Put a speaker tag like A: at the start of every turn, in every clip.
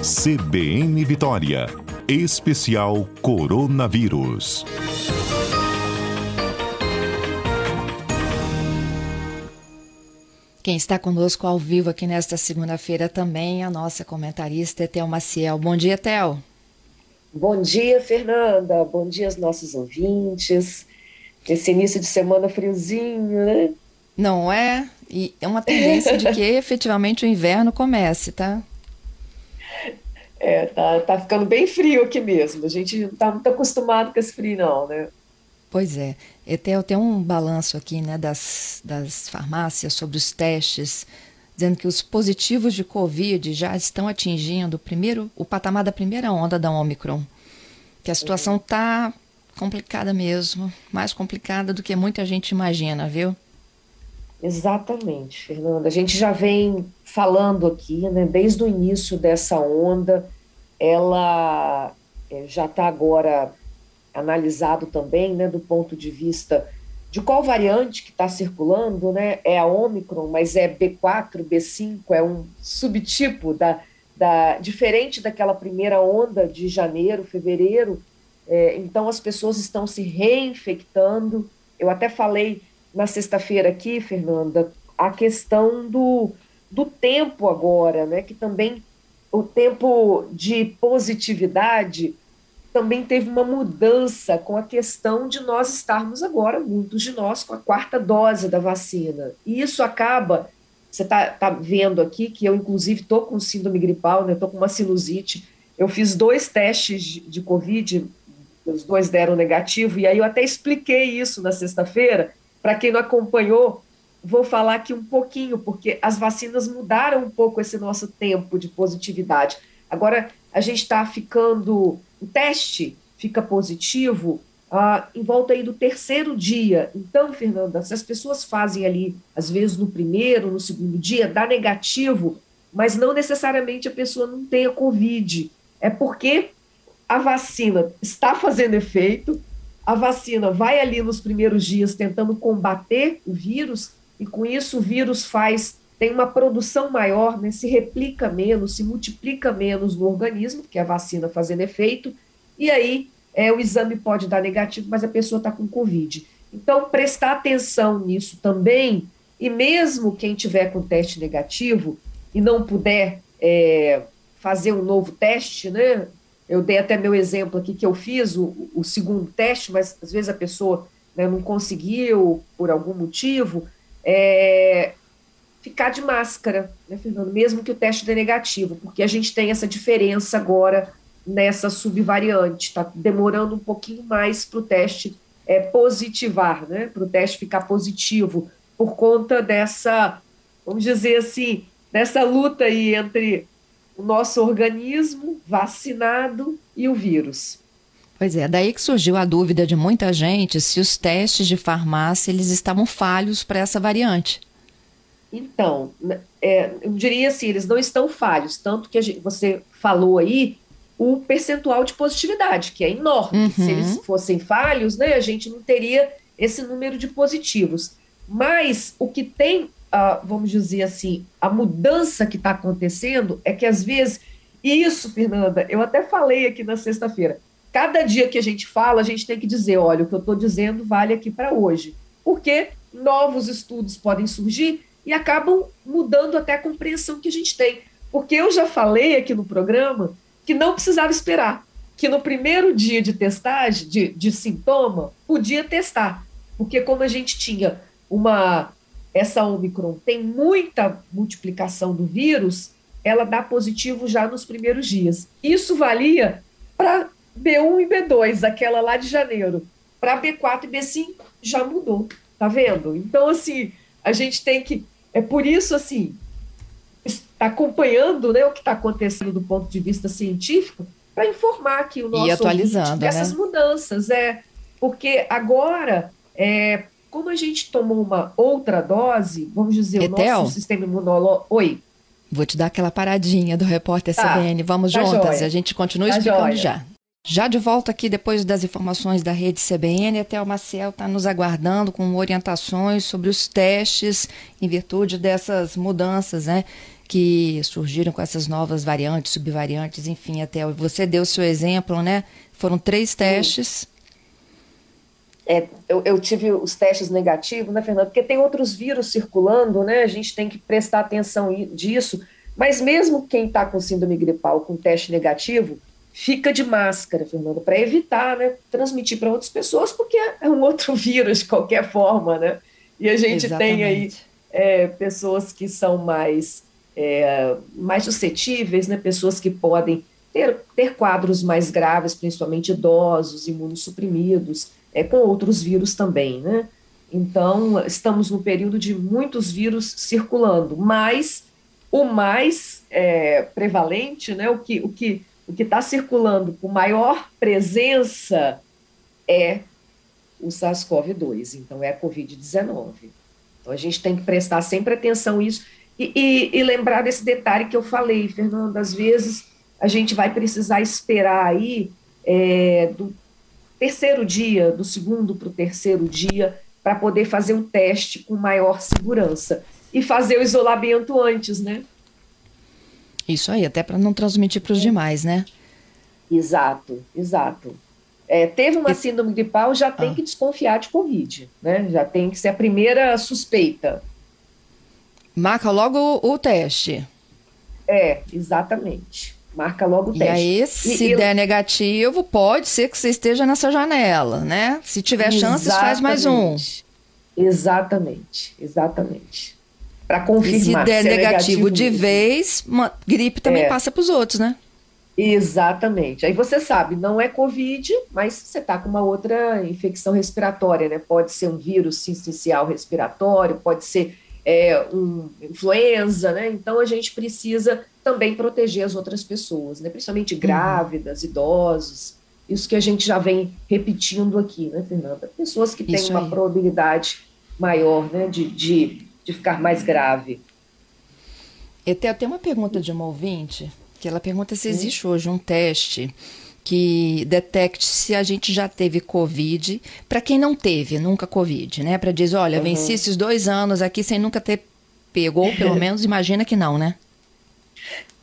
A: CBN Vitória. Especial Coronavírus.
B: Quem está conosco ao vivo aqui nesta segunda-feira também é a nossa comentarista Etel Maciel. Bom dia, Etel.
C: Bom dia, Fernanda. Bom dia aos nossos ouvintes. Esse início de semana friozinho, né?
B: Não é? E é uma tendência de que efetivamente o inverno comece, tá?
C: É, tá, tá ficando bem frio aqui mesmo. A gente não tá muito acostumado com esse frio, não, né?
B: Pois é. Etel, tem um balanço aqui né, das, das farmácias sobre os testes, dizendo que os positivos de Covid já estão atingindo o, primeiro, o patamar da primeira onda da Omicron. Que a situação está complicada mesmo, mais complicada do que muita gente imagina, viu?
C: Exatamente, Fernanda. A gente já vem falando aqui, né, desde o início dessa onda, ela é, já está agora analisado também, né, do ponto de vista de qual variante que está circulando, né? É a Omicron, mas é B4, B5, é um subtipo da, da diferente daquela primeira onda de janeiro, fevereiro. É, então as pessoas estão se reinfectando. Eu até falei na sexta-feira aqui, Fernanda, a questão do, do tempo agora, né? Que também o tempo de positividade também teve uma mudança com a questão de nós estarmos agora, muitos de nós, com a quarta dose da vacina. E isso acaba, você está tá vendo aqui que eu, inclusive, estou com síndrome gripal, né? Estou com uma sinusite. Eu fiz dois testes de, de Covid, os dois deram negativo, e aí eu até expliquei isso na sexta-feira. Para quem não acompanhou, vou falar aqui um pouquinho, porque as vacinas mudaram um pouco esse nosso tempo de positividade. Agora, a gente está ficando o teste fica positivo ah, em volta aí do terceiro dia. Então, Fernanda, se as pessoas fazem ali, às vezes no primeiro, no segundo dia, dá negativo, mas não necessariamente a pessoa não tenha Covid. É porque a vacina está fazendo efeito, a vacina vai ali nos primeiros dias tentando combater o vírus, e com isso o vírus faz, tem uma produção maior, né, se replica menos, se multiplica menos no organismo, que é a vacina fazendo efeito, e aí é, o exame pode dar negativo, mas a pessoa está com Covid. Então, prestar atenção nisso também, e mesmo quem tiver com teste negativo e não puder é, fazer um novo teste, né? Eu dei até meu exemplo aqui que eu fiz o, o segundo teste, mas às vezes a pessoa né, não conseguiu por algum motivo. É, ficar de máscara, né, Fernando? Mesmo que o teste dê negativo, porque a gente tem essa diferença agora nessa subvariante. Está demorando um pouquinho mais para o teste é, positivar, né? Para o teste ficar positivo, por conta dessa, vamos dizer assim, dessa luta aí entre o nosso organismo vacinado e o vírus.
B: Pois é, daí que surgiu a dúvida de muita gente se os testes de farmácia eles estavam falhos para essa variante.
C: Então, é, eu diria assim, eles não estão falhos, tanto que gente, você falou aí o percentual de positividade, que é enorme. Uhum. Se eles fossem falhos, né, a gente não teria esse número de positivos. Mas o que tem, uh, vamos dizer assim, a mudança que está acontecendo é que às vezes, isso, Fernanda, eu até falei aqui na sexta-feira, cada dia que a gente fala, a gente tem que dizer, olha, o que eu estou dizendo vale aqui para hoje. Porque novos estudos podem surgir e acabam mudando até a compreensão que a gente tem. Porque eu já falei aqui no programa que não precisava esperar, que no primeiro dia de testagem, de, de sintoma, podia testar, porque como a gente tinha uma essa Omicron tem muita multiplicação do vírus, ela dá positivo já nos primeiros dias. Isso valia para B1 e B2, aquela lá de janeiro. Para B4 e B5 já mudou, tá vendo? Então assim, a gente tem que é por isso assim, acompanhando né, o que está acontecendo do ponto de vista científico para informar aqui o nosso
B: e atualizando
C: dessas
B: né?
C: mudanças. É, porque agora, é, como a gente tomou uma outra dose, vamos dizer,
B: Etel,
C: o nosso sistema imunológico. Oi.
B: Vou te dar aquela paradinha do repórter tá, CBN. Vamos tá juntas, a gente continua tá explicando joia. já. Já de volta aqui depois das informações da rede CBN, até o Maciel está nos aguardando com orientações sobre os testes em virtude dessas mudanças, né? que surgiram com essas novas variantes, subvariantes, enfim, até você deu o seu exemplo, né? Foram três testes.
C: É, eu, eu, tive os testes negativos, né, Fernanda? Porque tem outros vírus circulando, né? A gente tem que prestar atenção disso. Mas mesmo quem está com síndrome gripal com teste negativo, fica de máscara, Fernanda, para evitar né, transmitir para outras pessoas, porque é um outro vírus de qualquer forma, né? E a gente Exatamente. tem aí é, pessoas que são mais, é, mais suscetíveis, né? Pessoas que podem ter, ter quadros mais graves, principalmente idosos, imunossuprimidos é, com outros vírus também, né? Então, estamos no período de muitos vírus circulando, mas o mais é, prevalente, né, o que o que o que está circulando com maior presença é o SARS-CoV-2, então é a Covid-19. Então a gente tem que prestar sempre atenção nisso e, e, e, lembrar desse detalhe que eu falei, Fernando, às vezes a gente vai precisar esperar aí é, do terceiro dia, do segundo para o terceiro dia, para poder fazer um teste com maior segurança. E fazer o isolamento antes, né?
B: Isso aí, até para não transmitir para os demais, né?
C: Exato, exato. É, teve uma síndrome gripal, já tem ah. que desconfiar de Covid, né? Já tem que ser a primeira suspeita.
B: Marca logo o, teste.
C: É, exatamente marca logo o teste.
B: E aí, se e, der negativo, pode ser que você esteja nessa janela, né? Se tiver chances, faz mais um.
C: Exatamente, exatamente. Para confirmar. E
B: se der se é negativo, negativo, de vez, uma gripe também é. passa para os outros, né?
C: Exatamente. Aí você sabe, não é Covid, mas você está com uma outra infecção respiratória, né? Pode ser um vírus sincicial respiratório, pode ser é, um influenza, né? Então a gente precisa também proteger as outras pessoas, né? principalmente uhum. grávidas, uhum. idosos, isso que a gente já vem repetindo aqui, né, Fernanda? Pessoas que têm uma probabilidade maior né, de, de, de ficar mais grave.
B: Eu tenho uma pergunta de uma ouvinte, que ela pergunta se existe hoje um teste que detecte se a gente já teve Covid, para quem não teve nunca Covid, né? Para dizer, olha, uhum. venci esses dois anos aqui sem nunca ter pego, ou pelo menos imagina que não, né?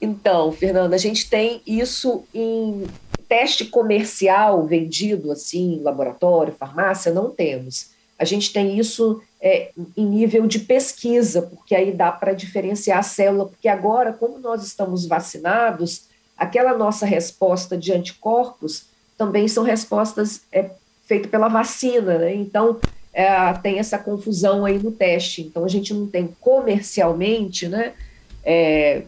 C: Então, Fernanda, a gente tem isso em teste comercial vendido assim, laboratório, farmácia, não temos. A gente tem isso é, em nível de pesquisa, porque aí dá para diferenciar a célula, porque agora, como nós estamos vacinados, aquela nossa resposta de anticorpos também são respostas é, feitas pela vacina, né? Então, é, tem essa confusão aí no teste. Então, a gente não tem comercialmente, né? É,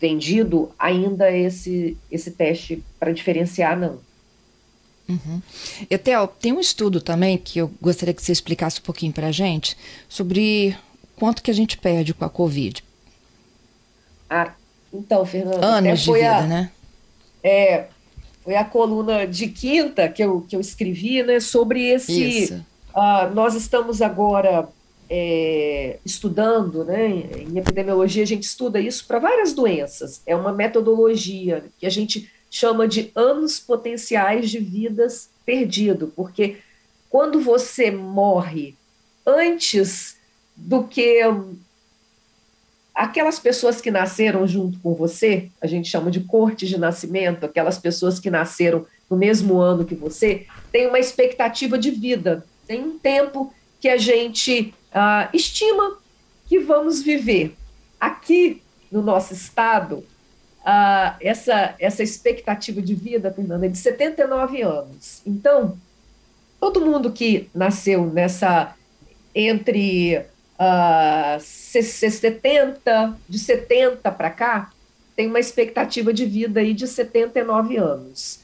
C: vendido ainda esse, esse teste para diferenciar, não.
B: Uhum. Etel, tem um estudo também que eu gostaria que você explicasse um pouquinho para a gente sobre quanto que a gente perde com a Covid.
C: Ah, então, Fernanda,
B: anos de vida,
C: a,
B: né?
C: É, foi a coluna de quinta que eu, que eu escrevi, né, sobre esse. Uh, nós estamos agora é, estudando, né, em epidemiologia a gente estuda isso para várias doenças. É uma metodologia que a gente chama de anos potenciais de vidas perdido, porque quando você morre antes do que aquelas pessoas que nasceram junto com você, a gente chama de corte de nascimento, aquelas pessoas que nasceram no mesmo ano que você, tem uma expectativa de vida, tem um tempo que a gente uh, estima que vamos viver. Aqui no nosso estado, uh, essa, essa expectativa de vida, Fernanda, é de 79 anos. Então, todo mundo que nasceu nessa entre uh, 70, de 70 para cá, tem uma expectativa de vida aí de 79 anos.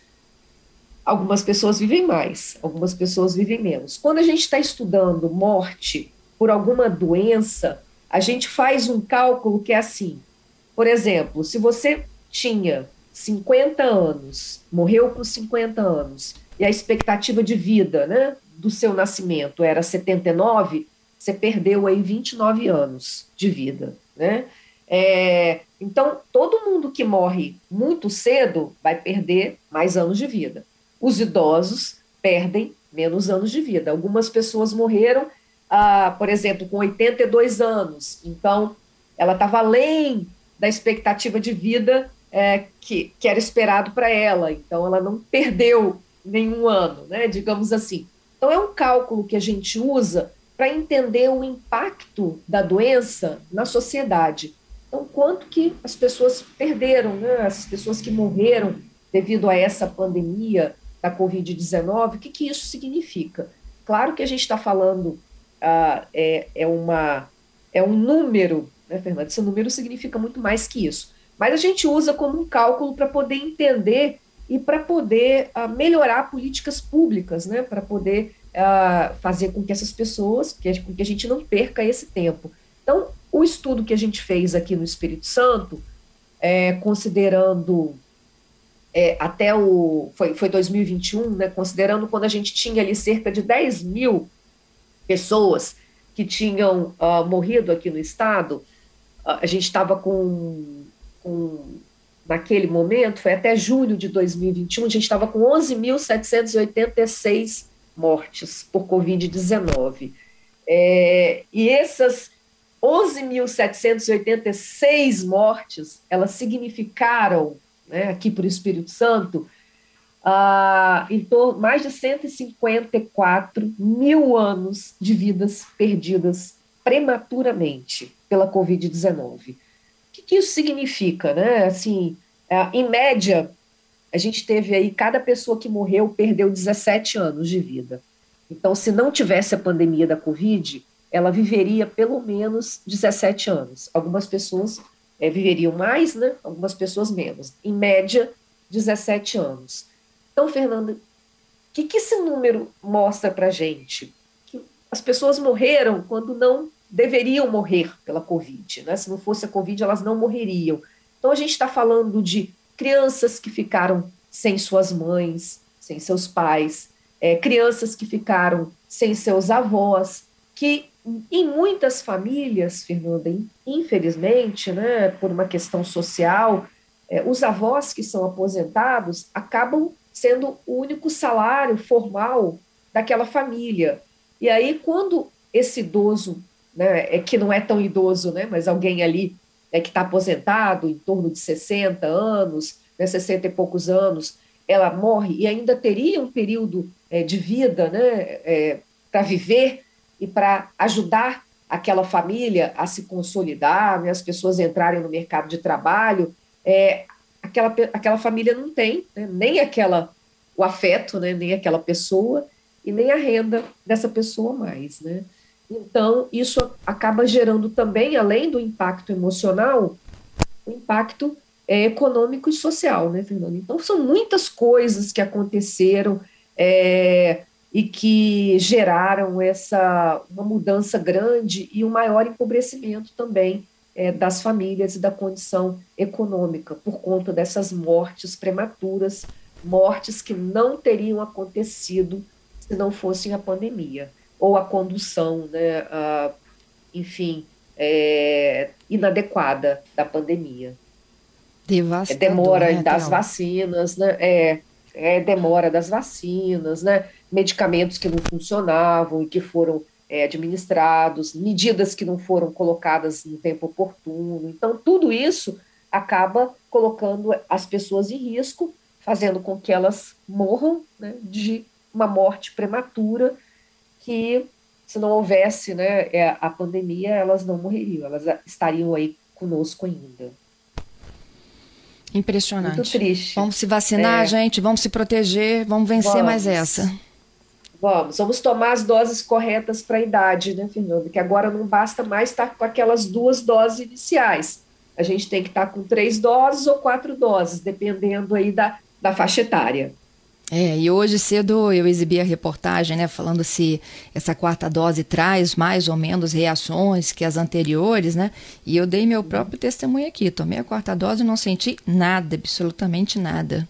C: Algumas pessoas vivem mais, algumas pessoas vivem menos. Quando a gente está estudando morte por alguma doença, a gente faz um cálculo que é assim. Por exemplo, se você tinha 50 anos, morreu com 50 anos, e a expectativa de vida né, do seu nascimento era 79, você perdeu aí 29 anos de vida. Né? É, então, todo mundo que morre muito cedo vai perder mais anos de vida. Os idosos perdem menos anos de vida. Algumas pessoas morreram ah, por exemplo, com 82 anos. Então, ela estava além da expectativa de vida é, que, que era esperado para ela. Então, ela não perdeu nenhum ano, né? digamos assim. Então, é um cálculo que a gente usa para entender o impacto da doença na sociedade. Então, quanto que as pessoas perderam, né? as pessoas que morreram devido a essa pandemia da Covid-19, o que, que isso significa? Claro que a gente está falando, ah, é, é, uma, é um número, né, Fernanda? Esse número significa muito mais que isso. Mas a gente usa como um cálculo para poder entender e para poder ah, melhorar políticas públicas, né? para poder uh, fazer com que essas pessoas, que, com que a gente não perca esse tempo. Então, o estudo que a gente fez aqui no Espírito Santo, é, considerando é, até o. Foi, foi 2021, né, considerando quando a gente tinha ali cerca de 10 mil pessoas que tinham uh, morrido aqui no estado, uh, a gente estava com, com. Naquele momento, foi até julho de 2021, a gente estava com 11.786 mortes por Covid-19. É, e essas 11.786 mortes, elas significaram, né, aqui para o Espírito Santo, uh, em torno, mais de 154 mil anos de vidas perdidas prematuramente pela Covid-19. Que, isso significa? Né? Assim, uh, em média, a gente teve aí, cada pessoa que morreu perdeu 17 anos de vida. Então, se não tivesse a pandemia da Covid, ela viveria pelo menos 17 anos. Algumas pessoas é, viveriam mais, né? algumas pessoas menos. Em média, 17 anos. Então, Fernanda, o que, que esse número mostra para gente? Que as pessoas morreram quando não deveriam morrer pela Covid. Né? Se não fosse a Covid, elas não morreriam. Então, a gente está falando de crianças que ficaram sem suas mães, sem seus pais, é, crianças que ficaram sem seus avós, que em muitas famílias, Fernanda, infelizmente, né, por uma questão social, é, os avós que são aposentados acabam sendo o único salário formal daquela família. E aí, quando esse idoso, né, é que não é tão idoso, né, mas alguém ali é, que está aposentado, em torno de 60 anos, né, 60 e poucos anos, ela morre e ainda teria um período é, de vida né, é, para viver e para ajudar aquela família a se consolidar, né, as pessoas entrarem no mercado de trabalho, é, aquela, aquela família não tem né, nem aquela o afeto, né, nem aquela pessoa e nem a renda dessa pessoa mais, né? Então, isso acaba gerando também, além do impacto emocional, o impacto é, econômico e social, né, Fernando? Então, são muitas coisas que aconteceram é, e que geraram essa uma mudança grande e um maior empobrecimento também é, das famílias e da condição econômica por conta dessas mortes prematuras, mortes que não teriam acontecido se não fossem a pandemia ou a condução, né, a, enfim, é, inadequada da pandemia.
B: Devastador,
C: é demora
B: né,
C: das vacinas, né? É, é, demora das vacinas, né? Medicamentos que não funcionavam e que foram é, administrados, medidas que não foram colocadas no tempo oportuno. Então, tudo isso acaba colocando as pessoas em risco, fazendo com que elas morram né, de uma morte prematura que se não houvesse né, é, a pandemia, elas não morreriam, elas estariam aí conosco ainda.
B: Impressionante.
C: Muito triste.
B: Vamos se vacinar, é. gente, vamos se proteger, vamos vencer vamos. mais essa.
C: Vamos, vamos tomar as doses corretas para a idade, né, Fernando? Que agora não basta mais estar com aquelas duas doses iniciais. A gente tem que estar com três doses ou quatro doses, dependendo aí da, da faixa etária.
B: É, e hoje cedo eu exibi a reportagem, né, falando se essa quarta dose traz mais ou menos reações que as anteriores, né? E eu dei meu próprio testemunho aqui. Tomei a quarta dose e não senti nada, absolutamente nada.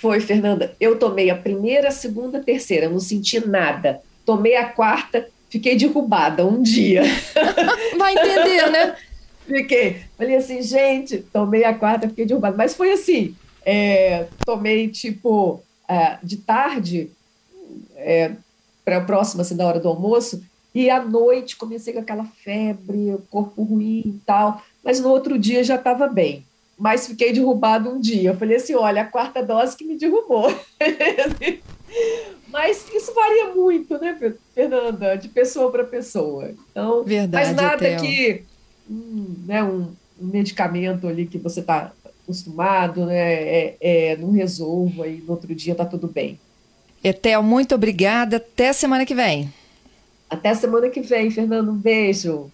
C: Foi, Fernanda. Eu tomei a primeira, a segunda, a terceira, não senti nada. Tomei a quarta, fiquei derrubada um dia.
B: Vai entender, né?
C: Fiquei. Falei assim, gente, tomei a quarta, fiquei derrubada. Mas foi assim, é, tomei tipo é, de tarde, é, para a próxima, assim, da hora do almoço, e à noite comecei com aquela febre, corpo ruim e tal. mas no outro dia já estava bem. Mas fiquei derrubado um dia. Eu falei assim: olha, a quarta dose que me derrubou. mas isso varia muito, né, Fernanda? De pessoa para pessoa. Então,
B: Verdade,
C: mas nada que um, né, um, um medicamento ali que você está acostumado, né, é, é, não resolva e no outro dia está tudo bem.
B: Etel, muito obrigada. Até semana que vem.
C: Até semana que vem, Fernando. Um beijo.